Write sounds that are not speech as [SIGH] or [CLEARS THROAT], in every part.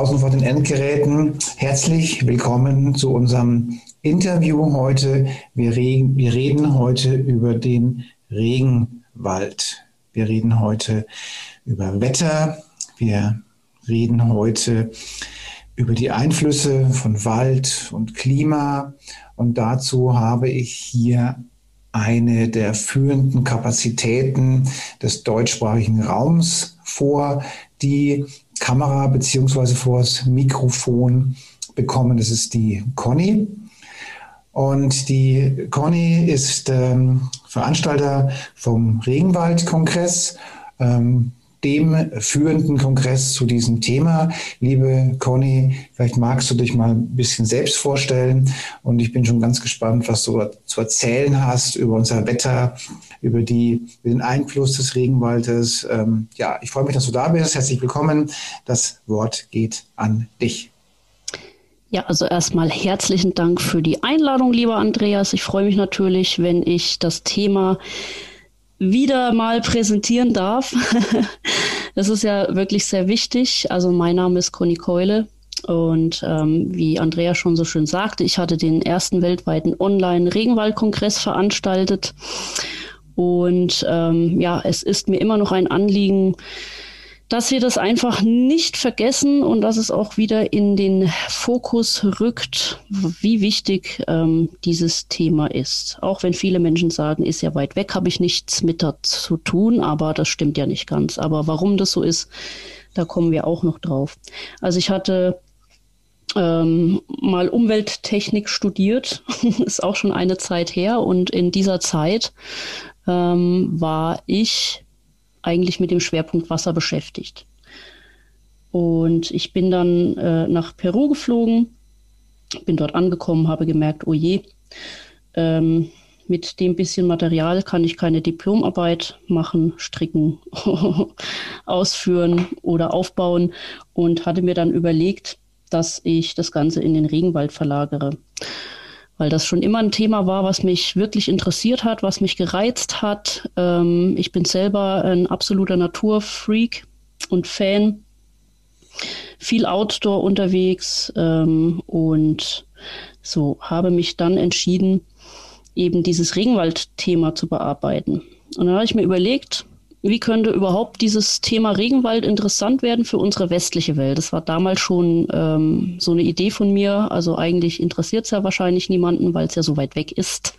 Draußen vor den Endgeräten. Herzlich willkommen zu unserem Interview heute. Wir, reden, wir reden heute über den Regenwald. Wir reden heute über Wetter. Wir reden heute über die Einflüsse von Wald und Klima. Und dazu habe ich hier eine der führenden Kapazitäten des deutschsprachigen Raums vor, die Kamera beziehungsweise vor das Mikrofon bekommen. Das ist die Conny. Und die Conny ist ähm, Veranstalter vom Regenwaldkongress. Ähm, dem führenden Kongress zu diesem Thema. Liebe Conny, vielleicht magst du dich mal ein bisschen selbst vorstellen und ich bin schon ganz gespannt, was du zu erzählen hast über unser Wetter, über, die, über den Einfluss des Regenwaldes. Ähm, ja, ich freue mich, dass du da bist. Herzlich willkommen. Das Wort geht an dich. Ja, also erstmal herzlichen Dank für die Einladung, lieber Andreas. Ich freue mich natürlich, wenn ich das Thema wieder mal präsentieren darf. [LAUGHS] das ist ja wirklich sehr wichtig. Also mein Name ist Conny Keule und ähm, wie Andrea schon so schön sagte, ich hatte den ersten weltweiten Online-Regenwaldkongress veranstaltet. Und ähm, ja, es ist mir immer noch ein Anliegen, dass wir das einfach nicht vergessen und dass es auch wieder in den Fokus rückt, wie wichtig ähm, dieses Thema ist. Auch wenn viele Menschen sagen, ist ja weit weg, habe ich nichts mit zu tun, aber das stimmt ja nicht ganz. Aber warum das so ist, da kommen wir auch noch drauf. Also ich hatte ähm, mal Umwelttechnik studiert, [LAUGHS] ist auch schon eine Zeit her und in dieser Zeit ähm, war ich eigentlich mit dem Schwerpunkt Wasser beschäftigt. Und ich bin dann äh, nach Peru geflogen, bin dort angekommen, habe gemerkt, oh je, ähm, mit dem bisschen Material kann ich keine Diplomarbeit machen, stricken, [LAUGHS] ausführen oder aufbauen und hatte mir dann überlegt, dass ich das Ganze in den Regenwald verlagere weil das schon immer ein Thema war, was mich wirklich interessiert hat, was mich gereizt hat. Ähm, ich bin selber ein absoluter Naturfreak und Fan, viel Outdoor unterwegs ähm, und so habe mich dann entschieden, eben dieses Regenwald-Thema zu bearbeiten. Und dann habe ich mir überlegt, wie könnte überhaupt dieses Thema Regenwald interessant werden für unsere westliche Welt? Das war damals schon ähm, so eine Idee von mir. Also eigentlich interessiert es ja wahrscheinlich niemanden, weil es ja so weit weg ist.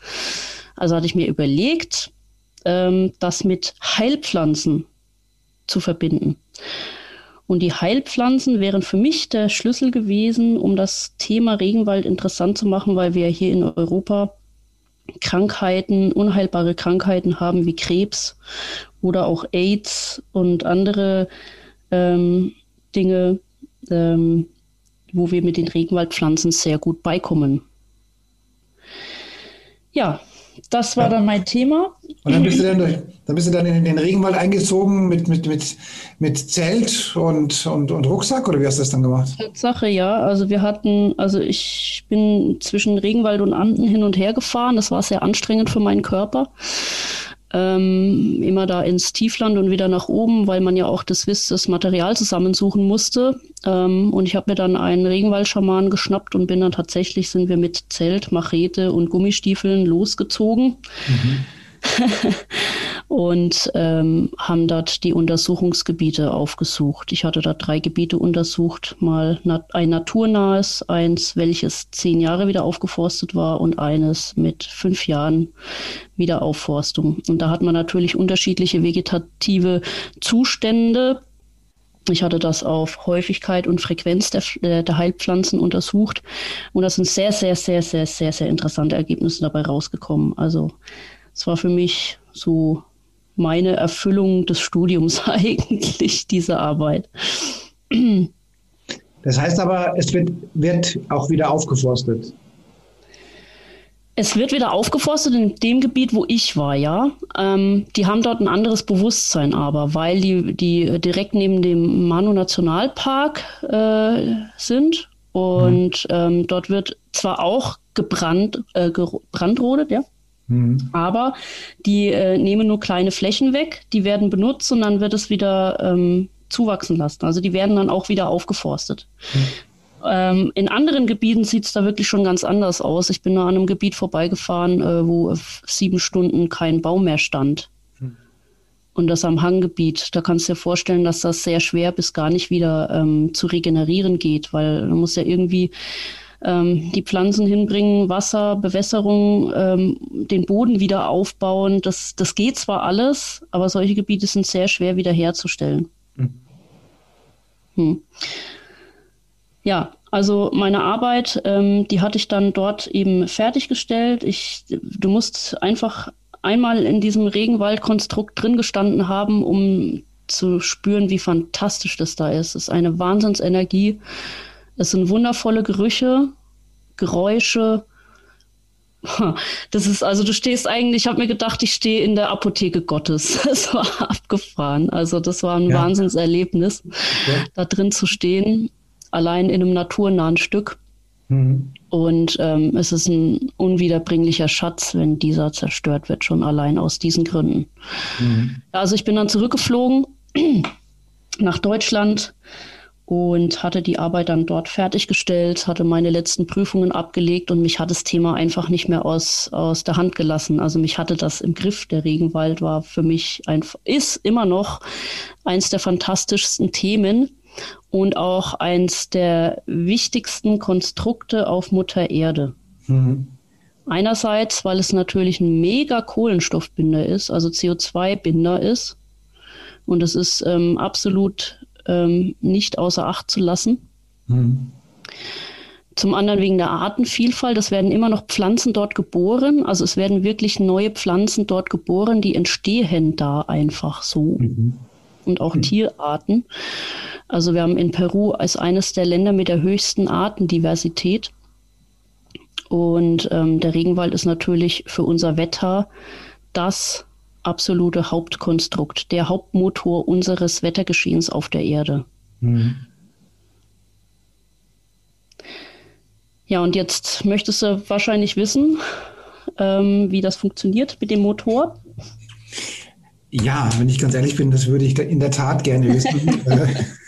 Also hatte ich mir überlegt, ähm, das mit Heilpflanzen zu verbinden. Und die Heilpflanzen wären für mich der Schlüssel gewesen, um das Thema Regenwald interessant zu machen, weil wir hier in Europa Krankheiten, unheilbare Krankheiten haben wie Krebs oder auch AIDS und andere ähm, Dinge, ähm, wo wir mit den Regenwaldpflanzen sehr gut beikommen. Ja, das war ja. dann mein Thema. Und dann bist du dann, durch, dann, bist du dann in den Regenwald eingezogen mit, mit, mit, mit Zelt und, und, und Rucksack oder wie hast du das dann gemacht? Tatsache, ja. Also wir hatten, also ich bin zwischen Regenwald und Anden hin und her gefahren. Das war sehr anstrengend für meinen Körper ähm, immer da ins Tiefland und wieder nach oben, weil man ja auch das Wiss, das Material zusammensuchen musste. Ähm, und ich habe mir dann einen Regenwaldschaman geschnappt und bin dann tatsächlich, sind wir mit Zelt, Machete und Gummistiefeln losgezogen. Mhm. [LAUGHS] und ähm, haben dort die Untersuchungsgebiete aufgesucht. Ich hatte da drei Gebiete untersucht, mal nat ein naturnahes, eins, welches zehn Jahre wieder aufgeforstet war und eines mit fünf Jahren Wiederaufforstung. Und da hat man natürlich unterschiedliche vegetative Zustände. Ich hatte das auf Häufigkeit und Frequenz der, äh, der Heilpflanzen untersucht und da sind sehr, sehr, sehr, sehr, sehr, sehr interessante Ergebnisse dabei rausgekommen. Also es war für mich so meine Erfüllung des Studiums [LAUGHS] eigentlich, diese Arbeit. Das heißt aber, es wird, wird auch wieder aufgeforstet. Es wird wieder aufgeforstet in dem Gebiet, wo ich war, ja. Ähm, die haben dort ein anderes Bewusstsein aber, weil die, die direkt neben dem Manu-Nationalpark äh, sind. Und mhm. ähm, dort wird zwar auch gebrannt, äh, gebrandrodet, ja. Mhm. Aber die äh, nehmen nur kleine Flächen weg, die werden benutzt und dann wird es wieder ähm, zuwachsen lassen. Also die werden dann auch wieder aufgeforstet. Mhm. Ähm, in anderen Gebieten sieht es da wirklich schon ganz anders aus. Ich bin da an einem Gebiet vorbeigefahren, äh, wo sieben Stunden kein Baum mehr stand. Hm. Und das am Hanggebiet. Da kannst du dir vorstellen, dass das sehr schwer bis gar nicht wieder ähm, zu regenerieren geht, weil man muss ja irgendwie ähm, die Pflanzen hinbringen, Wasser, Bewässerung, ähm, den Boden wieder aufbauen. Das, das geht zwar alles, aber solche Gebiete sind sehr schwer wiederherzustellen. Hm. Hm. Ja, also meine Arbeit, ähm, die hatte ich dann dort eben fertiggestellt. Ich, du musst einfach einmal in diesem Regenwaldkonstrukt drin gestanden haben, um zu spüren, wie fantastisch das da ist. Es ist eine Wahnsinnsenergie. Es sind wundervolle Gerüche, Geräusche. Das ist also, du stehst eigentlich, ich habe mir gedacht, ich stehe in der Apotheke Gottes. [LAUGHS] Es war abgefahren. Also das war ein ja. Wahnsinnserlebnis, ja. da drin zu stehen allein in einem naturnahen Stück. Mhm. Und ähm, es ist ein unwiederbringlicher Schatz, wenn dieser zerstört wird, schon allein aus diesen Gründen. Mhm. Also ich bin dann zurückgeflogen [CLEARS THROAT] nach Deutschland und hatte die Arbeit dann dort fertiggestellt, hatte meine letzten Prüfungen abgelegt und mich hat das Thema einfach nicht mehr aus, aus der Hand gelassen. Also mich hatte das im Griff. Der Regenwald war für mich einfach, ist immer noch eins der fantastischsten Themen und auch eins der wichtigsten Konstrukte auf Mutter Erde. Mhm. Einerseits, weil es natürlich ein mega Kohlenstoffbinder ist, also CO2-Binder ist. Und es ist ähm, absolut ähm, nicht außer Acht zu lassen. Mhm. Zum anderen wegen der Artenvielfalt. Es werden immer noch Pflanzen dort geboren. Also es werden wirklich neue Pflanzen dort geboren, die entstehen da einfach so. Mhm. Und auch mhm. Tierarten. Also wir haben in Peru als eines der Länder mit der höchsten Artendiversität. Und ähm, der Regenwald ist natürlich für unser Wetter das absolute Hauptkonstrukt, der Hauptmotor unseres Wettergeschehens auf der Erde. Mhm. Ja, und jetzt möchtest du wahrscheinlich wissen, ähm, wie das funktioniert mit dem Motor. Ja, wenn ich ganz ehrlich bin, das würde ich in der Tat gerne wissen. [LAUGHS]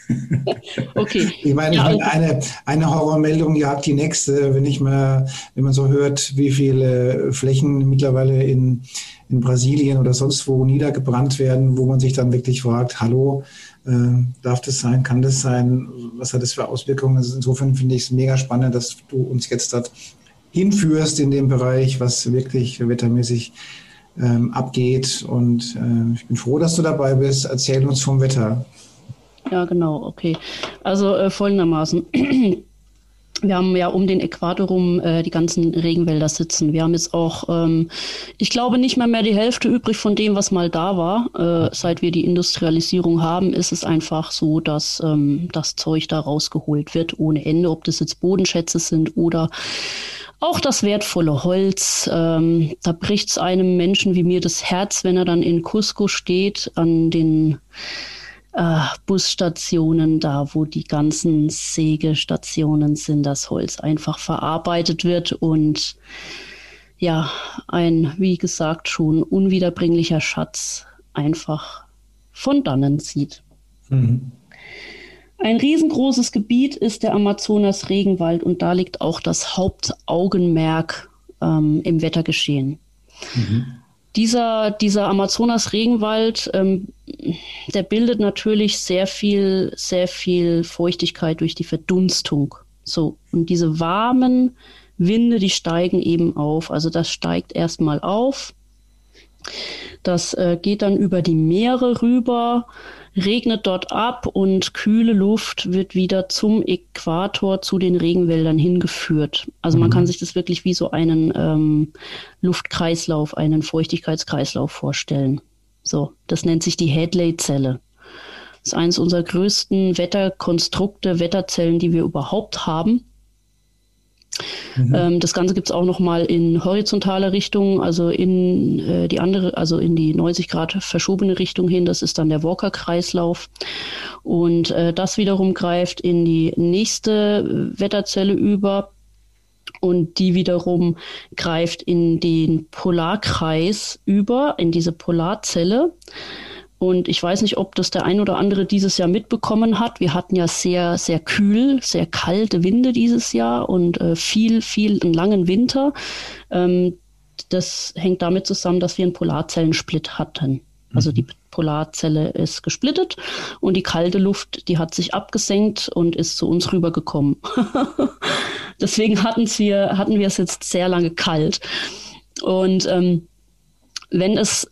okay. [LAUGHS] Ich meine, ja, eine, eine Horrormeldung jagt die nächste, wenn ich mal, wenn man so hört, wie viele Flächen mittlerweile in, in Brasilien oder sonst wo niedergebrannt werden, wo man sich dann wirklich fragt, hallo, äh, darf das sein, kann das sein, was hat das für Auswirkungen? Also insofern finde ich es mega spannend, dass du uns jetzt dort hinführst in dem Bereich, was wirklich wettermäßig ähm, abgeht. Und äh, ich bin froh, dass du dabei bist. Erzähl uns vom Wetter. Ja, genau, okay. Also äh, folgendermaßen. [CLEARS THROAT] Wir haben ja um den Äquator rum äh, die ganzen Regenwälder sitzen. Wir haben jetzt auch, ähm, ich glaube, nicht mehr mehr die Hälfte übrig von dem, was mal da war. Äh, seit wir die Industrialisierung haben, ist es einfach so, dass ähm, das Zeug da rausgeholt wird ohne Ende, ob das jetzt Bodenschätze sind oder auch das wertvolle Holz. Ähm, da bricht es einem Menschen wie mir das Herz, wenn er dann in Cusco steht an den äh, Busstationen, da wo die ganzen Sägestationen sind, das Holz einfach verarbeitet wird und ja, ein, wie gesagt, schon unwiederbringlicher Schatz einfach von dannen zieht. Mhm. Ein riesengroßes Gebiet ist der Amazonas-Regenwald und da liegt auch das Hauptaugenmerk ähm, im Wettergeschehen. Mhm. Dieser, dieser Amazonas-Regenwald, ähm, der bildet natürlich sehr viel, sehr viel Feuchtigkeit durch die Verdunstung. So. Und diese warmen Winde, die steigen eben auf. Also das steigt erstmal auf. Das äh, geht dann über die Meere rüber regnet dort ab und kühle Luft wird wieder zum Äquator, zu den Regenwäldern hingeführt. Also man mhm. kann sich das wirklich wie so einen ähm, Luftkreislauf, einen Feuchtigkeitskreislauf vorstellen. So, das nennt sich die Hadley-Zelle. ist eines unserer größten Wetterkonstrukte, Wetterzellen, die wir überhaupt haben. Mhm. Ähm, das Ganze gibt es auch nochmal in horizontaler Richtung, also in äh, die andere, also in die 90 Grad verschobene Richtung hin. Das ist dann der Walker-Kreislauf. Und äh, das wiederum greift in die nächste Wetterzelle über. Und die wiederum greift in den Polarkreis über, in diese Polarzelle. Und ich weiß nicht, ob das der ein oder andere dieses Jahr mitbekommen hat. Wir hatten ja sehr, sehr kühl, sehr kalte Winde dieses Jahr und äh, viel, viel einen langen Winter. Ähm, das hängt damit zusammen, dass wir einen Polarzellensplit hatten. Also mhm. die Polarzelle ist gesplittet und die kalte Luft, die hat sich abgesenkt und ist zu uns rübergekommen. [LAUGHS] Deswegen hatten wir, hatten wir es jetzt sehr lange kalt. Und ähm, wenn es,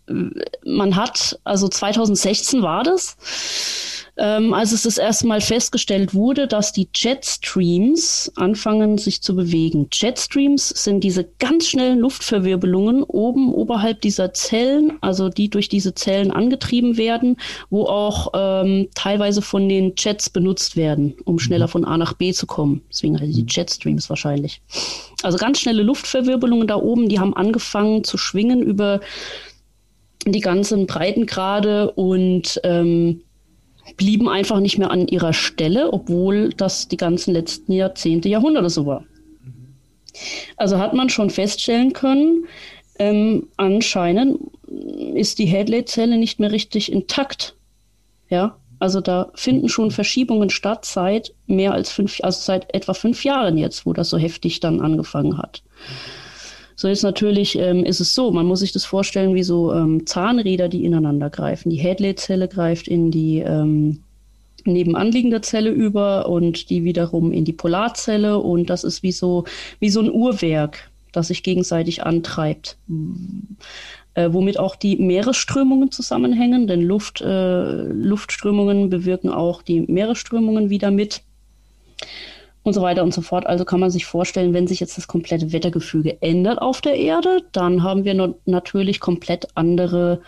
man hat, also 2016 war das, ähm, als es das erste Mal festgestellt wurde, dass die Jetstreams anfangen sich zu bewegen. Jetstreams sind diese ganz schnellen Luftverwirbelungen oben oberhalb dieser Zellen, also die durch diese Zellen angetrieben werden, wo auch ähm, teilweise von den Jets benutzt werden, um schneller mhm. von A nach B zu kommen. Deswegen heißen die Jetstreams wahrscheinlich. Also ganz schnelle Luftverwirbelungen da oben, die haben angefangen zu schwingen über die ganzen Breitengrade und ähm, blieben einfach nicht mehr an ihrer Stelle, obwohl das die ganzen letzten Jahrzehnte, Jahrhunderte so war. Also hat man schon feststellen können, ähm, anscheinend ist die Hadley-Zelle nicht mehr richtig intakt. Ja, also da finden schon Verschiebungen statt seit mehr als fünf, also seit etwa fünf Jahren jetzt, wo das so heftig dann angefangen hat. So ist natürlich, ähm, ist es so, man muss sich das vorstellen wie so ähm, Zahnräder, die ineinander greifen. Die Hadley-Zelle greift in die ähm, nebenanliegende Zelle über und die wiederum in die Polarzelle und das ist wie so, wie so ein Uhrwerk, das sich gegenseitig antreibt. Äh, womit auch die Meeresströmungen zusammenhängen, denn Luft, äh, Luftströmungen bewirken auch die Meeresströmungen wieder mit und so weiter und so fort. Also kann man sich vorstellen, wenn sich jetzt das komplette Wettergefüge ändert auf der Erde, dann haben wir natürlich komplett andere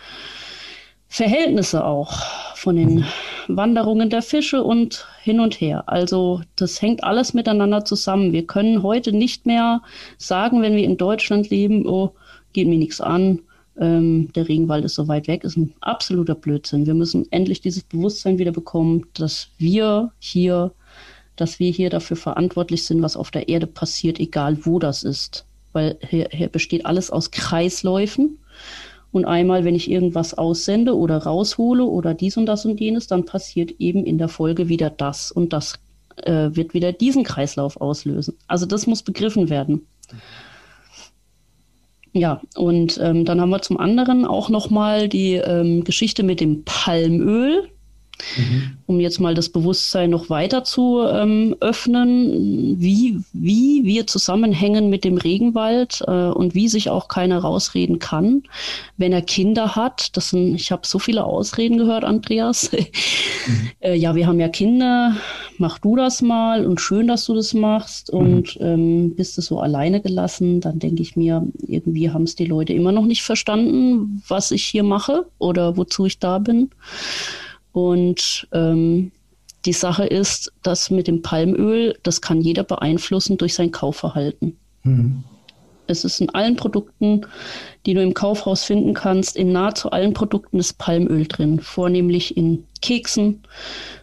Verhältnisse auch von den. Wanderungen der Fische und hin und her. Also das hängt alles miteinander zusammen. Wir können heute nicht mehr sagen, wenn wir in Deutschland leben, oh, geht mir nichts an, ähm, der Regenwald ist so weit weg, ist ein absoluter Blödsinn. Wir müssen endlich dieses Bewusstsein wieder bekommen, dass wir hier dass wir hier dafür verantwortlich sind, was auf der Erde passiert, egal wo das ist. Weil hier, hier besteht alles aus Kreisläufen. Und einmal, wenn ich irgendwas aussende oder raushole oder dies und das und jenes, dann passiert eben in der Folge wieder das und das äh, wird wieder diesen Kreislauf auslösen. Also das muss begriffen werden. Ja, und ähm, dann haben wir zum anderen auch nochmal die ähm, Geschichte mit dem Palmöl. Mhm. Um jetzt mal das Bewusstsein noch weiter zu ähm, öffnen, wie, wie wir zusammenhängen mit dem Regenwald äh, und wie sich auch keiner rausreden kann, wenn er Kinder hat. Das sind, ich habe so viele Ausreden gehört, Andreas. [LAUGHS] mhm. äh, ja, wir haben ja Kinder, mach du das mal und schön, dass du das machst mhm. und ähm, bist du so alleine gelassen, dann denke ich mir, irgendwie haben es die Leute immer noch nicht verstanden, was ich hier mache oder wozu ich da bin. Und ähm, die Sache ist, dass mit dem Palmöl, das kann jeder beeinflussen durch sein Kaufverhalten. Mhm. Es ist in allen Produkten, die du im Kaufhaus finden kannst, in nahezu allen Produkten ist Palmöl drin, vornehmlich in Keksen,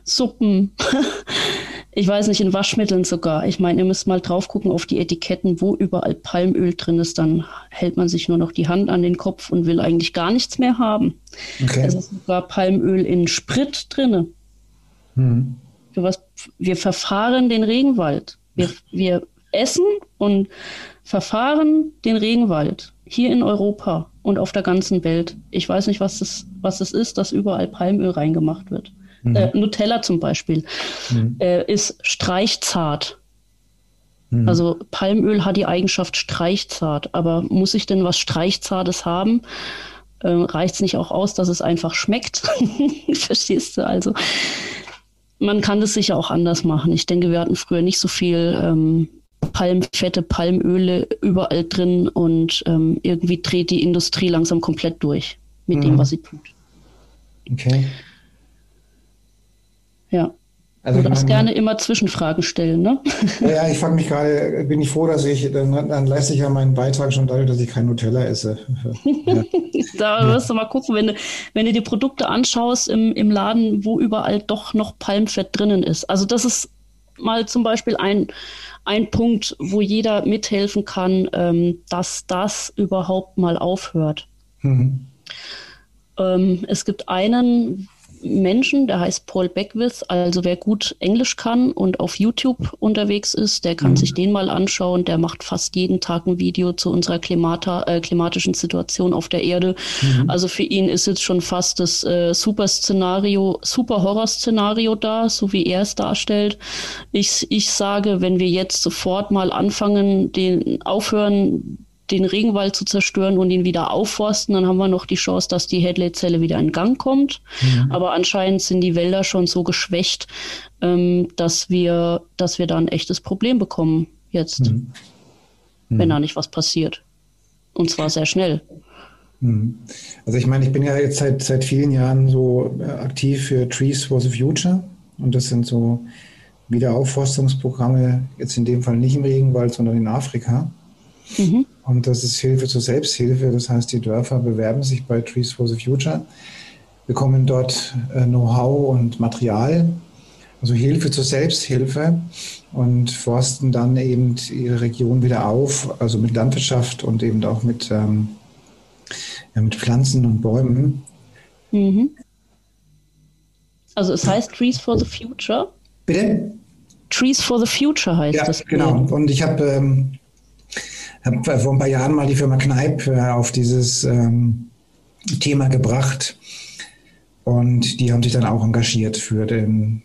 Suppen, [LAUGHS] ich weiß nicht, in Waschmitteln sogar. Ich meine, ihr müsst mal drauf gucken auf die Etiketten, wo überall Palmöl drin ist, dann hält man sich nur noch die Hand an den Kopf und will eigentlich gar nichts mehr haben. Okay. Es ist sogar Palmöl in Sprit. Für was, wir verfahren den Regenwald. Wir, wir essen und verfahren den Regenwald hier in Europa und auf der ganzen Welt. Ich weiß nicht, was das, was das ist, dass überall Palmöl reingemacht wird. Mhm. Äh, Nutella zum Beispiel mhm. äh, ist streichzart. Mhm. Also Palmöl hat die Eigenschaft streichzart, aber muss ich denn was Streichzartes haben? Äh, Reicht es nicht auch aus, dass es einfach schmeckt? [LAUGHS] Verstehst du? Also man kann das sicher auch anders machen. Ich denke, wir hatten früher nicht so viel ähm, Palmfette, Palmöle überall drin und ähm, irgendwie dreht die Industrie langsam komplett durch mit mhm. dem, was sie tut. Okay. Ja. Also du darfst gerne immer Zwischenfragen stellen, ne? Ja, ich frage mich gerade, bin ich froh, dass ich, dann, dann leiste ich ja meinen Beitrag schon dadurch, dass ich kein Nutella esse. [LAUGHS] Ja. da wirst du mal gucken, wenn du, wenn du die Produkte anschaust im, im Laden, wo überall doch noch Palmfett drinnen ist. Also das ist mal zum Beispiel ein, ein Punkt, wo jeder mithelfen kann, ähm, dass das überhaupt mal aufhört. Mhm. Ähm, es gibt einen Menschen, der heißt Paul Beckwith. Also wer gut Englisch kann und auf YouTube unterwegs ist, der kann mhm. sich den mal anschauen. Der macht fast jeden Tag ein Video zu unserer Klimata, äh, klimatischen Situation auf der Erde. Mhm. Also für ihn ist jetzt schon fast das äh, super Szenario, super Horror-Szenario da, so wie er es darstellt. Ich, ich sage, wenn wir jetzt sofort mal anfangen, den aufhören, den Regenwald zu zerstören und ihn wieder aufforsten, dann haben wir noch die Chance, dass die Hadley-Zelle wieder in Gang kommt. Mhm. Aber anscheinend sind die Wälder schon so geschwächt, ähm, dass wir, dass wir da ein echtes Problem bekommen jetzt, mhm. wenn da nicht was passiert. Und zwar sehr schnell. Mhm. Also ich meine, ich bin ja jetzt seit, seit vielen Jahren so äh, aktiv für Trees for the Future und das sind so Wiederaufforstungsprogramme, jetzt in dem Fall nicht im Regenwald, sondern in Afrika. Mhm. Und das ist Hilfe zur Selbsthilfe. Das heißt, die Dörfer bewerben sich bei Trees for the Future, bekommen dort äh, Know-how und Material, also Hilfe zur Selbsthilfe und forsten dann eben ihre Region wieder auf, also mit Landwirtschaft und eben auch mit, ähm, ja, mit Pflanzen und Bäumen. Mhm. Also es heißt Trees for the Future. Bitte? Trees for the Future heißt ja, das. Genau. Und ich habe ähm, habe vor ein paar Jahren mal die Firma Kneip äh, auf dieses ähm, Thema gebracht und die haben sich dann auch engagiert für den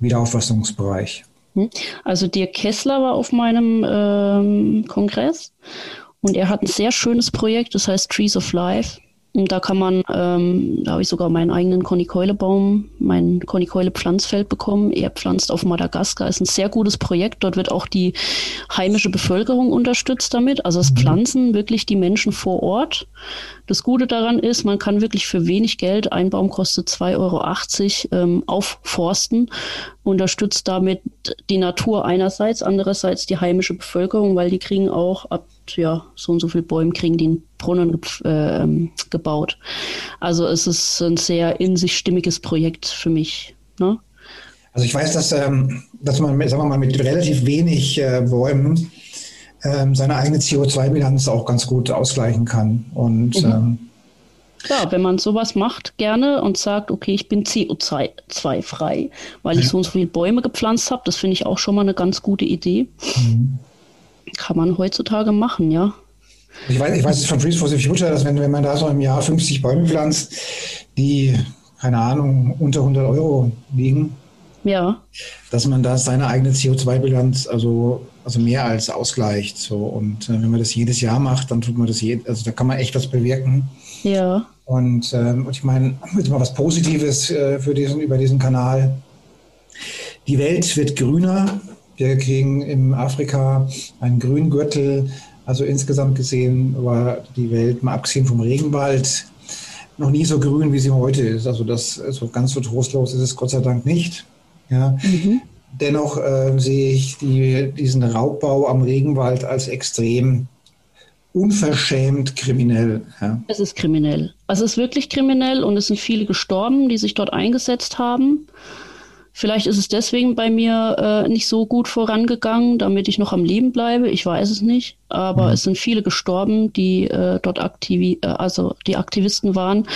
Wiederauffassungsbereich. Hm. Also Dirk Kessler war auf meinem ähm, Kongress und er hat ein sehr schönes Projekt, das heißt Trees of Life. Und da kann man, ähm, da habe ich sogar meinen eigenen Konikeule-Baum, mein Konikeule-Pflanzfeld bekommen. Er pflanzt auf Madagaskar, ist ein sehr gutes Projekt. Dort wird auch die heimische Bevölkerung unterstützt damit. Also es mhm. pflanzen wirklich die Menschen vor Ort. Das Gute daran ist, man kann wirklich für wenig Geld, ein Baum kostet 2,80 Euro, ähm, aufforsten, unterstützt damit die Natur einerseits, andererseits die heimische Bevölkerung, weil die kriegen auch ab ja, so und so viele Bäume kriegen den Brunnen äh, gebaut. Also es ist ein sehr in sich stimmiges Projekt für mich. Ne? Also ich weiß, dass, ähm, dass man, sagen wir mal, mit relativ wenig äh, Bäumen ähm, seine eigene CO2-Bilanz auch ganz gut ausgleichen kann. Und mhm. ähm, Klar, wenn man sowas macht, gerne und sagt, okay, ich bin CO2-frei, weil ja. ich so und so viele Bäume gepflanzt habe, das finde ich auch schon mal eine ganz gute Idee. Mhm. Kann man heutzutage machen, ja. Ich weiß, ich weiß von Freeze for the Future, dass wenn, wenn man da so im Jahr 50 Bäume pflanzt, die, keine Ahnung, unter 100 Euro liegen, ja. dass man da seine eigene CO2-Bilanz also, also mehr als ausgleicht. So. Und äh, wenn man das jedes Jahr macht, dann tut man das je, also da kann man echt was bewirken. Ja. Und, ähm, und ich meine, [CLEARS THROAT] jetzt mal was Positives äh, für diesen, über diesen Kanal. Die Welt wird grüner, wir kriegen in Afrika einen Grüngürtel. Also insgesamt gesehen war die Welt, mal abgesehen vom Regenwald, noch nie so grün, wie sie heute ist. Also das also ganz so trostlos ist es Gott sei Dank nicht. Ja. Mhm. Dennoch äh, sehe ich die, diesen Raubbau am Regenwald als extrem unverschämt kriminell. Ja. Es ist kriminell. Also es ist wirklich kriminell und es sind viele gestorben, die sich dort eingesetzt haben. Vielleicht ist es deswegen bei mir äh, nicht so gut vorangegangen, damit ich noch am Leben bleibe. Ich weiß es nicht. Aber mhm. es sind viele gestorben, die äh, dort aktivi äh, also die Aktivisten waren.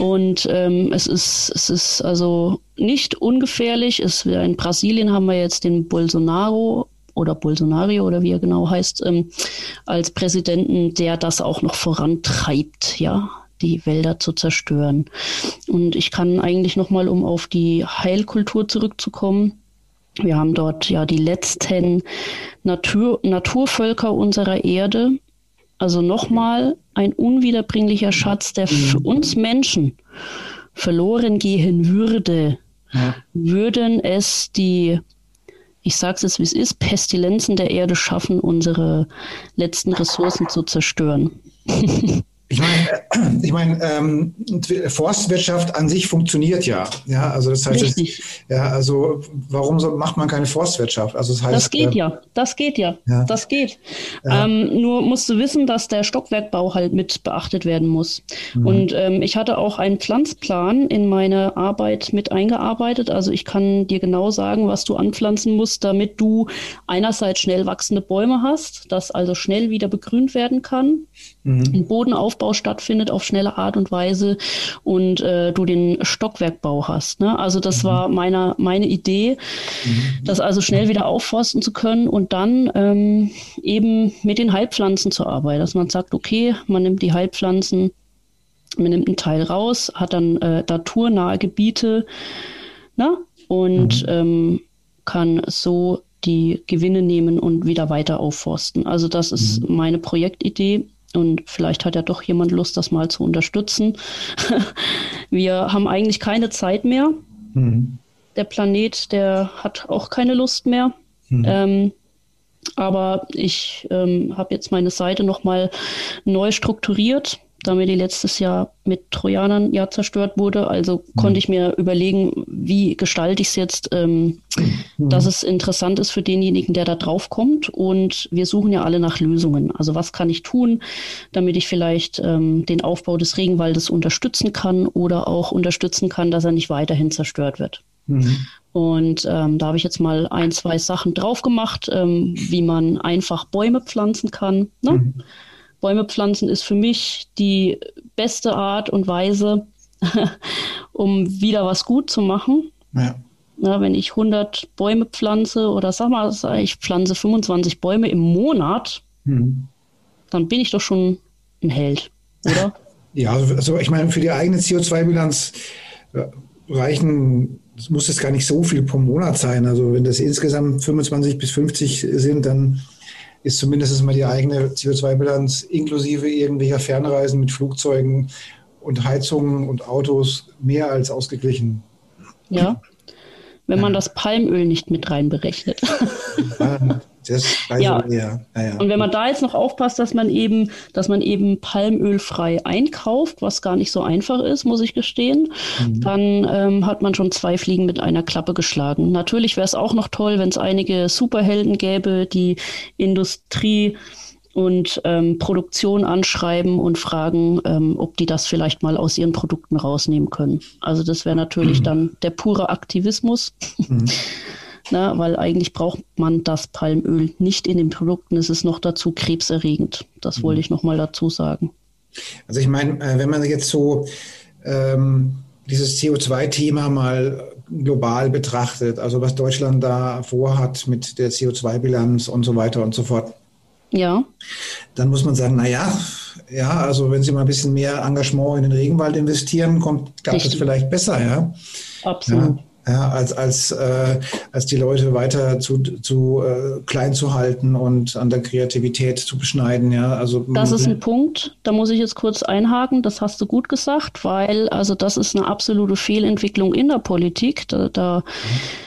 Und ähm, es ist, es ist also nicht ungefährlich. Es, in Brasilien haben wir jetzt den Bolsonaro oder Bolsonaro oder wie er genau heißt, ähm, als Präsidenten, der das auch noch vorantreibt, ja die Wälder zu zerstören. Und ich kann eigentlich nochmal, um auf die Heilkultur zurückzukommen, wir haben dort ja die letzten Natur, Naturvölker unserer Erde. Also nochmal ein unwiederbringlicher Schatz, der für mhm. uns Menschen verloren gehen würde, ja. würden es die, ich sage es jetzt wie es ist, Pestilenzen der Erde schaffen, unsere letzten Ressourcen zu zerstören. [LAUGHS] Ich meine, ich mein, ähm, Forstwirtschaft an sich funktioniert ja. Ja, also das heißt, Richtig. Es, ja, also warum so, macht man keine Forstwirtschaft? Also das heißt, das geht äh, ja, das geht ja, ja. das geht. Ja. Ähm, nur musst du wissen, dass der Stockwerkbau halt mit beachtet werden muss. Mhm. Und ähm, ich hatte auch einen Pflanzplan in meine Arbeit mit eingearbeitet. Also ich kann dir genau sagen, was du anpflanzen musst, damit du einerseits schnell wachsende Bäume hast, dass also schnell wieder begrünt werden kann. Ein Bodenaufbau stattfindet auf schnelle Art und Weise und äh, du den Stockwerkbau hast. Ne? Also das mhm. war meine, meine Idee, mhm. das also schnell wieder aufforsten zu können und dann ähm, eben mit den Heilpflanzen zu arbeiten, dass man sagt, okay, man nimmt die Heilpflanzen, man nimmt einen Teil raus, hat dann äh, naturnahe Gebiete ne? und mhm. ähm, kann so die Gewinne nehmen und wieder weiter aufforsten. Also das ist mhm. meine Projektidee und vielleicht hat ja doch jemand Lust, das mal zu unterstützen. [LAUGHS] Wir haben eigentlich keine Zeit mehr. Mhm. Der Planet, der hat auch keine Lust mehr. Mhm. Ähm, aber ich ähm, habe jetzt meine Seite nochmal neu strukturiert da mir die letztes Jahr mit Trojanern ja zerstört wurde. Also mhm. konnte ich mir überlegen, wie gestalte ich es jetzt, ähm, mhm. dass es interessant ist für denjenigen, der da drauf kommt. Und wir suchen ja alle nach Lösungen. Also was kann ich tun, damit ich vielleicht ähm, den Aufbau des Regenwaldes unterstützen kann oder auch unterstützen kann, dass er nicht weiterhin zerstört wird. Mhm. Und ähm, da habe ich jetzt mal ein, zwei Sachen drauf gemacht, ähm, wie man einfach Bäume pflanzen kann. Ne? Bäume pflanzen ist für mich die beste Art und Weise, [LAUGHS] um wieder was gut zu machen. Ja. Na, wenn ich 100 Bäume pflanze oder sag mal, ich pflanze 25 Bäume im Monat, mhm. dann bin ich doch schon ein Held, oder? [LAUGHS] Ja, also, ich meine, für die eigene CO2-Bilanz äh, reichen, es muss jetzt gar nicht so viel pro Monat sein. Also wenn das insgesamt 25 bis 50 sind, dann ist zumindest mal die eigene CO2-Bilanz inklusive irgendwelcher Fernreisen mit Flugzeugen und Heizungen und Autos mehr als ausgeglichen. Ja, wenn man das Palmöl nicht mit reinberechnet. Das ja. Ja, ja. Und wenn man da jetzt noch aufpasst, dass man eben, dass man eben palmölfrei einkauft, was gar nicht so einfach ist, muss ich gestehen, mhm. dann ähm, hat man schon zwei Fliegen mit einer Klappe geschlagen. Natürlich wäre es auch noch toll, wenn es einige Superhelden gäbe, die Industrie und ähm, Produktion anschreiben und fragen, ähm, ob die das vielleicht mal aus ihren Produkten rausnehmen können. Also das wäre natürlich mhm. dann der pure Aktivismus. Mhm. [LAUGHS] Na, weil eigentlich braucht man das Palmöl nicht in den Produkten. Es ist noch dazu krebserregend. Das mhm. wollte ich noch mal dazu sagen. Also ich meine, äh, wenn man jetzt so ähm, dieses CO2-Thema mal global betrachtet, also was Deutschland da vorhat mit der CO2-Bilanz und so weiter und so fort. Ja. Dann muss man sagen, naja, ja, also wenn Sie mal ein bisschen mehr Engagement in den Regenwald investieren, kommt, klappt es vielleicht besser, ja. Absolut. Ja ja, als, als, äh, als die Leute weiter zu, zu äh, klein zu halten und an der Kreativität zu beschneiden. Ja, also, das ist ein Punkt, da muss ich jetzt kurz einhaken, das hast du gut gesagt, weil also das ist eine absolute Fehlentwicklung in der Politik. Da, da,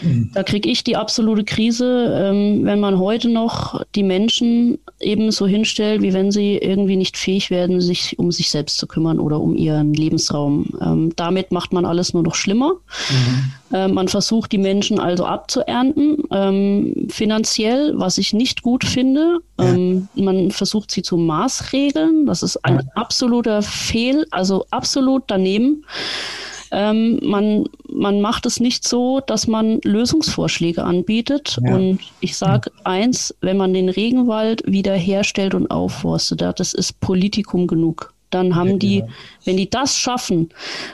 mhm. da kriege ich die absolute Krise, ähm, wenn man heute noch die Menschen eben so hinstellt, wie wenn sie irgendwie nicht fähig werden, sich um sich selbst zu kümmern oder um ihren Lebensraum. Ähm, damit macht man alles nur noch schlimmer. Mhm. Äh, man versucht, die Menschen also abzuernten, ähm, finanziell, was ich nicht gut finde. Ja. Ähm, man versucht, sie zu maßregeln. Das ist ein ja. absoluter Fehl, also absolut daneben. Ähm, man, man macht es nicht so, dass man Lösungsvorschläge anbietet. Ja. Und ich sage eins, wenn man den Regenwald wiederherstellt und aufforstet, das ist Politikum genug dann haben die, wenn die das schaffen,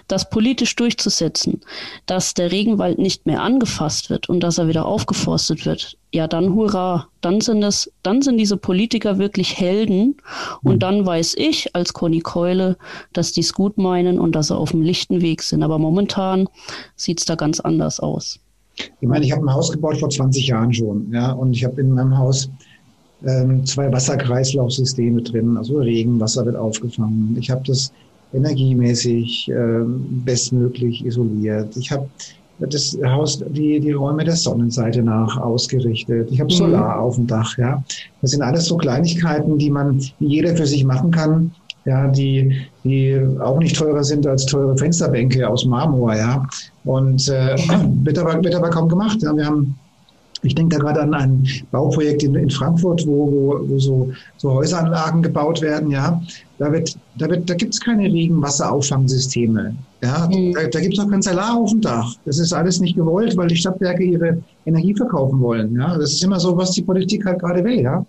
das politisch durchzusetzen, dass der Regenwald nicht mehr angefasst wird und dass er wieder aufgeforstet wird, ja, dann hurra, dann sind es, dann sind diese Politiker wirklich Helden und mhm. dann weiß ich als Conny Keule, dass die es gut meinen und dass sie auf dem lichten Weg sind. Aber momentan sieht es da ganz anders aus. Ich meine, ich habe ein Haus gebaut vor 20 Jahren schon, ja, und ich habe in meinem Haus ähm, zwei Wasserkreislaufsysteme drin, also Regenwasser wird aufgefangen. Ich habe das energiemäßig ähm, bestmöglich isoliert. Ich habe das Haus, die, die Räume der Sonnenseite nach ausgerichtet. Ich habe Solar mhm. auf dem Dach, ja. Das sind alles so Kleinigkeiten, die man, die jeder für sich machen kann, ja, die, die auch nicht teurer sind als teure Fensterbänke aus Marmor, ja. Und äh, [CLEARS THROAT] wird, aber, wird aber kaum gemacht. Ja. Wir haben ich denke da gerade an ein Bauprojekt in, in Frankfurt, wo, wo, wo so, so Häuseranlagen gebaut werden. Ja, da wird, da wird, da gibt es keine Regenwasserauffangsysteme. Ja, mhm. da, da gibt es auch kein Salar auf dem Dach. Das ist alles nicht gewollt, weil die Stadtwerke ihre Energie verkaufen wollen. Ja, das ist immer so, was die Politik halt gerade will. Ja.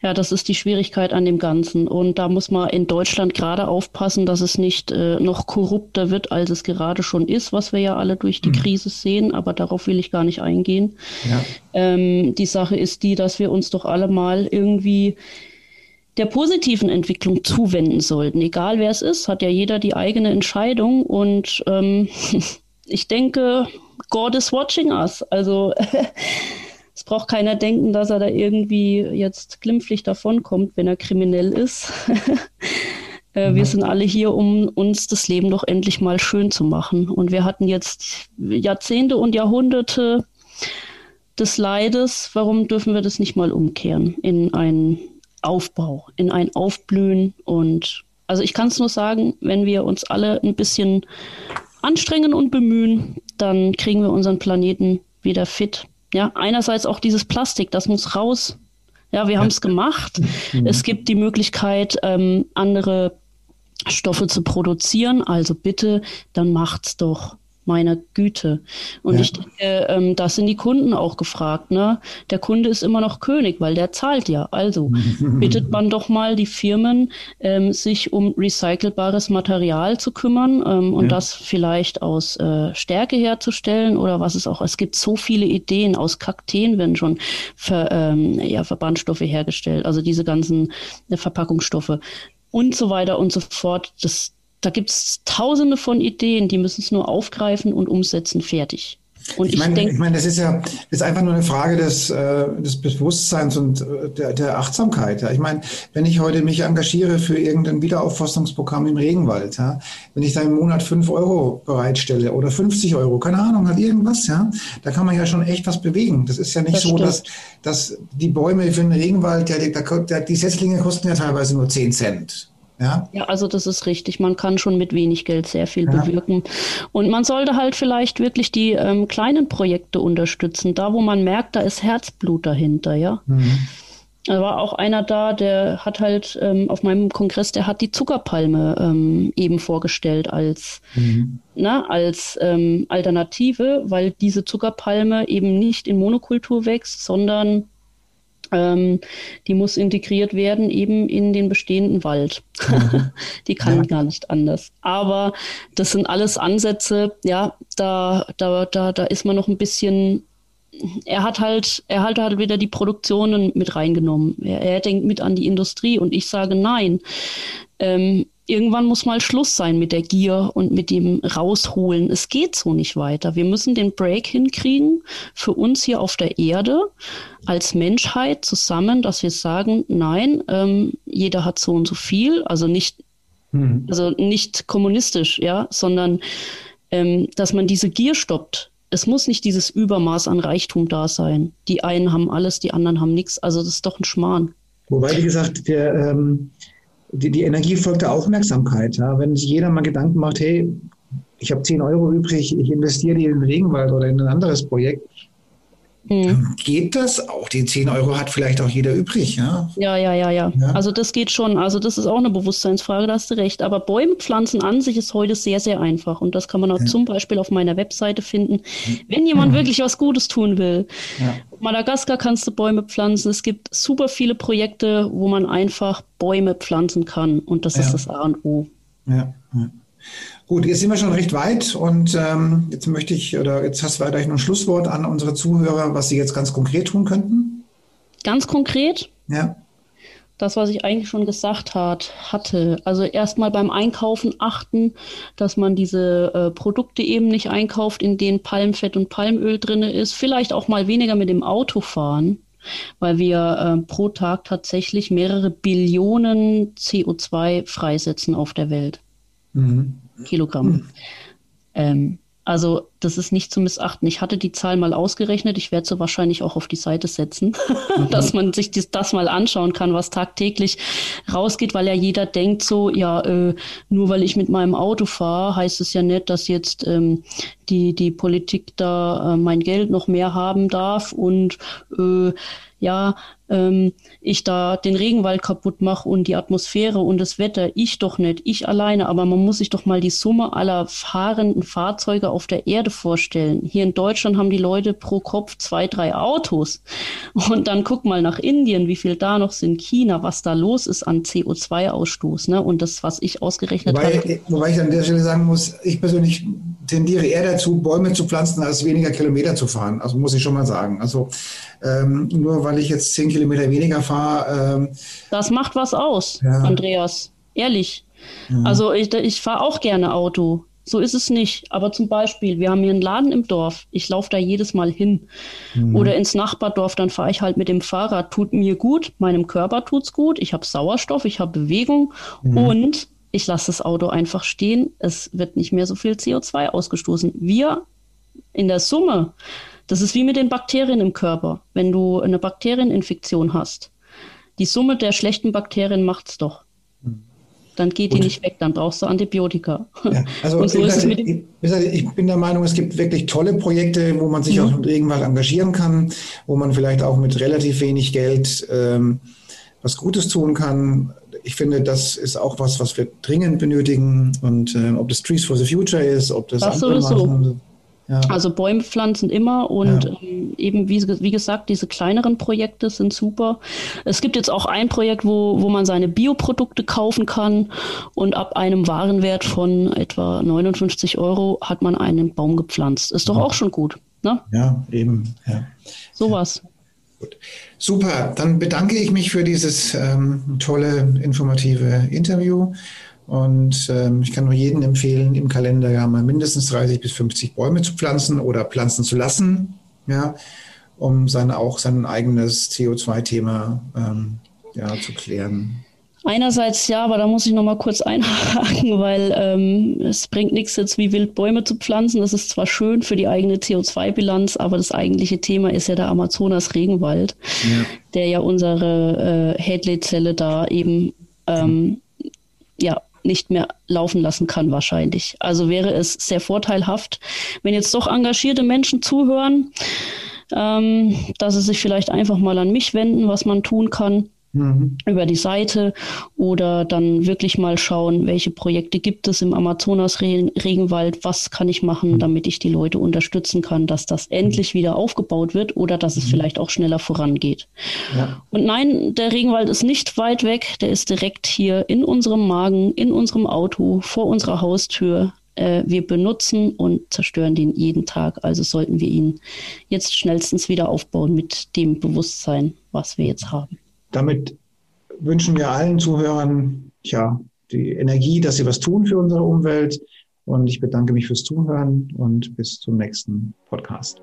Ja, das ist die Schwierigkeit an dem Ganzen. Und da muss man in Deutschland gerade aufpassen, dass es nicht äh, noch korrupter wird, als es gerade schon ist, was wir ja alle durch die mhm. Krise sehen. Aber darauf will ich gar nicht eingehen. Ja. Ähm, die Sache ist die, dass wir uns doch alle mal irgendwie der positiven Entwicklung zuwenden sollten. Egal wer es ist, hat ja jeder die eigene Entscheidung. Und ähm, [LAUGHS] ich denke, God is watching us. Also [LAUGHS] Es braucht keiner denken, dass er da irgendwie jetzt glimpflich davonkommt, wenn er kriminell ist. [LAUGHS] äh, wir mhm. sind alle hier, um uns das Leben doch endlich mal schön zu machen. Und wir hatten jetzt Jahrzehnte und Jahrhunderte des Leides. Warum dürfen wir das nicht mal umkehren in einen Aufbau, in ein Aufblühen? Und also ich kann es nur sagen, wenn wir uns alle ein bisschen anstrengen und bemühen, dann kriegen wir unseren Planeten wieder fit ja, einerseits auch dieses Plastik, das muss raus. Ja, wir ja. haben es gemacht. Mhm. Es gibt die Möglichkeit, ähm, andere Stoffe zu produzieren. Also bitte, dann macht's doch meiner Güte. Und ja. ich denke, ähm, das sind die Kunden auch gefragt. Ne? Der Kunde ist immer noch König, weil der zahlt ja. Also [LAUGHS] bittet man doch mal die Firmen, ähm, sich um recycelbares Material zu kümmern ähm, und ja. das vielleicht aus äh, Stärke herzustellen oder was es auch. Es gibt so viele Ideen. Aus Kakteen werden schon Ver, ähm, ja, Verbandstoffe hergestellt, also diese ganzen äh, Verpackungsstoffe und so weiter und so fort. Das, da gibt es tausende von Ideen, die müssen es nur aufgreifen und umsetzen, fertig. Und ich meine, ich, ich meine, das ist ja ist einfach nur eine Frage des, äh, des Bewusstseins und äh, der, der Achtsamkeit. Ja. Ich meine, wenn ich heute mich engagiere für irgendein Wiederaufforstungsprogramm im Regenwald, ja, wenn ich da im Monat fünf Euro bereitstelle oder 50 Euro, keine Ahnung, halt irgendwas, ja, da kann man ja schon echt was bewegen. Das ist ja nicht das so, dass, dass die Bäume für den Regenwald, der, der, der, die Setzlinge kosten ja teilweise nur 10 Cent. Ja? ja, also das ist richtig. Man kann schon mit wenig Geld sehr viel ja. bewirken. Und man sollte halt vielleicht wirklich die ähm, kleinen Projekte unterstützen, da wo man merkt, da ist Herzblut dahinter, ja. Mhm. Da war auch einer da, der hat halt ähm, auf meinem Kongress, der hat die Zuckerpalme ähm, eben vorgestellt als, mhm. na, ne, als ähm, Alternative, weil diese Zuckerpalme eben nicht in Monokultur wächst, sondern ähm, die muss integriert werden eben in den bestehenden Wald. Mhm. [LAUGHS] die kann ja. gar nicht anders. Aber das sind alles Ansätze, ja, da, da, da, da ist man noch ein bisschen er hat halt, er hat halt wieder die Produktionen mit reingenommen. Er, er denkt mit an die Industrie und ich sage nein. Ähm, irgendwann muss mal Schluss sein mit der Gier und mit dem Rausholen. Es geht so nicht weiter. Wir müssen den Break hinkriegen für uns hier auf der Erde als Menschheit zusammen, dass wir sagen, nein, ähm, jeder hat so und so viel, also nicht, hm. also nicht kommunistisch, ja, sondern ähm, dass man diese Gier stoppt. Es muss nicht dieses Übermaß an Reichtum da sein. Die einen haben alles, die anderen haben nichts. Also das ist doch ein Schmarrn. Wobei, wie gesagt, der ähm die, die Energie folgt der Aufmerksamkeit. Ja? Wenn sich jeder mal Gedanken macht, hey, ich habe 10 Euro übrig, ich investiere die in den Regenwald oder in ein anderes Projekt, Mhm. Geht das auch? Die 10 Euro hat vielleicht auch jeder übrig, ja? Ja, ja, ja, ja. ja. Also das geht schon. Also das ist auch eine Bewusstseinsfrage, da hast du recht. Aber Bäume pflanzen an sich ist heute sehr, sehr einfach. Und das kann man auch ja. zum Beispiel auf meiner Webseite finden. Wenn jemand mhm. wirklich was Gutes tun will. Ja. Madagaskar kannst du Bäume pflanzen. Es gibt super viele Projekte, wo man einfach Bäume pflanzen kann. Und das ist das A und O. Ja. Gut, jetzt sind wir schon recht weit und ähm, jetzt möchte ich, oder jetzt hast du vielleicht noch ein Schlusswort an unsere Zuhörer, was sie jetzt ganz konkret tun könnten. Ganz konkret? Ja. Das, was ich eigentlich schon gesagt hat, hatte. Also erstmal beim Einkaufen achten, dass man diese äh, Produkte eben nicht einkauft, in denen Palmfett und Palmöl drin ist. Vielleicht auch mal weniger mit dem Auto fahren weil wir äh, pro Tag tatsächlich mehrere Billionen CO2 freisetzen auf der Welt. Mhm. Kilogramm. Mhm. Ähm, Also das ist nicht zu missachten. Ich hatte die Zahl mal ausgerechnet. Ich werde sie wahrscheinlich auch auf die Seite setzen, [LAUGHS] mhm. dass man sich das, das, mal anschauen kann, was tagtäglich rausgeht, weil ja jeder denkt so, ja, äh, nur weil ich mit meinem Auto fahre, heißt es ja nicht, dass jetzt ähm, die, die Politik da äh, mein Geld noch mehr haben darf und äh, ja, ähm, ich da den Regenwald kaputt mache und die Atmosphäre und das Wetter, ich doch nicht, ich alleine, aber man muss sich doch mal die Summe aller fahrenden Fahrzeuge auf der Erde vorstellen. Hier in Deutschland haben die Leute pro Kopf zwei, drei Autos. Und dann guck mal nach Indien, wie viel da noch sind, China, was da los ist an CO2-Ausstoß. Ne? Und das, was ich ausgerechnet habe. Wobei ich an der Stelle sagen muss, ich persönlich tendiere eher dazu, Bäume zu pflanzen, als weniger Kilometer zu fahren. Also muss ich schon mal sagen. Also ähm, nur weil ich jetzt zehn Kilometer weniger fahre. Ähm, das macht was aus, ja. Andreas. Ehrlich. Mhm. Also ich, ich fahre auch gerne Auto. So ist es nicht. Aber zum Beispiel, wir haben hier einen Laden im Dorf. Ich laufe da jedes Mal hin. Mhm. Oder ins Nachbardorf, dann fahre ich halt mit dem Fahrrad. Tut mir gut, meinem Körper tut's gut. Ich habe Sauerstoff, ich habe Bewegung mhm. und ich lasse das Auto einfach stehen. Es wird nicht mehr so viel CO2 ausgestoßen. Wir in der Summe, das ist wie mit den Bakterien im Körper. Wenn du eine Bakterieninfektion hast, die Summe der schlechten Bakterien macht's doch. Dann geht Gut. die nicht weg, dann brauchst du Antibiotika. Ja, also so gesagt, ich, ich, bin der Meinung, es gibt wirklich tolle Projekte, wo man sich mhm. auch im Regenwald engagieren kann, wo man vielleicht auch mit relativ wenig Geld ähm, was Gutes tun kann ich finde, das ist auch was, was wir dringend benötigen. Und äh, ob das Trees for the Future ist, ob das, das sowieso. Ja. Also Bäume pflanzen immer und ja. ähm, eben wie, wie gesagt, diese kleineren Projekte sind super. Es gibt jetzt auch ein Projekt, wo, wo man seine Bioprodukte kaufen kann und ab einem Warenwert von etwa 59 Euro hat man einen Baum gepflanzt. Ist doch ja. auch schon gut. Ne? Ja, eben. Ja. Sowas. Gut. Super, dann bedanke ich mich für dieses ähm, tolle, informative Interview. Und ähm, ich kann nur jedem empfehlen, im Kalender ja mal mindestens 30 bis 50 Bäume zu pflanzen oder pflanzen zu lassen, ja, um sein, auch sein eigenes CO2-Thema ähm, ja, zu klären. Einerseits ja, aber da muss ich noch mal kurz [LAUGHS] einhaken, weil ähm, es bringt nichts jetzt wie wild Bäume zu pflanzen. Das ist zwar schön für die eigene CO2-Bilanz, aber das eigentliche Thema ist ja der Amazonas-Regenwald, ja. der ja unsere äh, Hadley-Zelle da eben ähm, ja nicht mehr laufen lassen kann wahrscheinlich. Also wäre es sehr vorteilhaft, wenn jetzt doch engagierte Menschen zuhören, ähm, dass sie sich vielleicht einfach mal an mich wenden, was man tun kann Mhm. über die Seite oder dann wirklich mal schauen, welche Projekte gibt es im Amazonas-Regenwald, was kann ich machen, mhm. damit ich die Leute unterstützen kann, dass das endlich wieder aufgebaut wird oder dass es mhm. vielleicht auch schneller vorangeht. Ja. Und nein, der Regenwald ist nicht weit weg, der ist direkt hier in unserem Magen, in unserem Auto, vor unserer Haustür äh, wir benutzen und zerstören den jeden Tag. Also sollten wir ihn jetzt schnellstens wieder aufbauen mit dem Bewusstsein, was wir jetzt haben damit wünschen wir allen Zuhörern ja, die Energie, dass sie was tun für unsere Umwelt. Und ich bedanke mich fürs Zuhören und bis zum nächsten Podcast.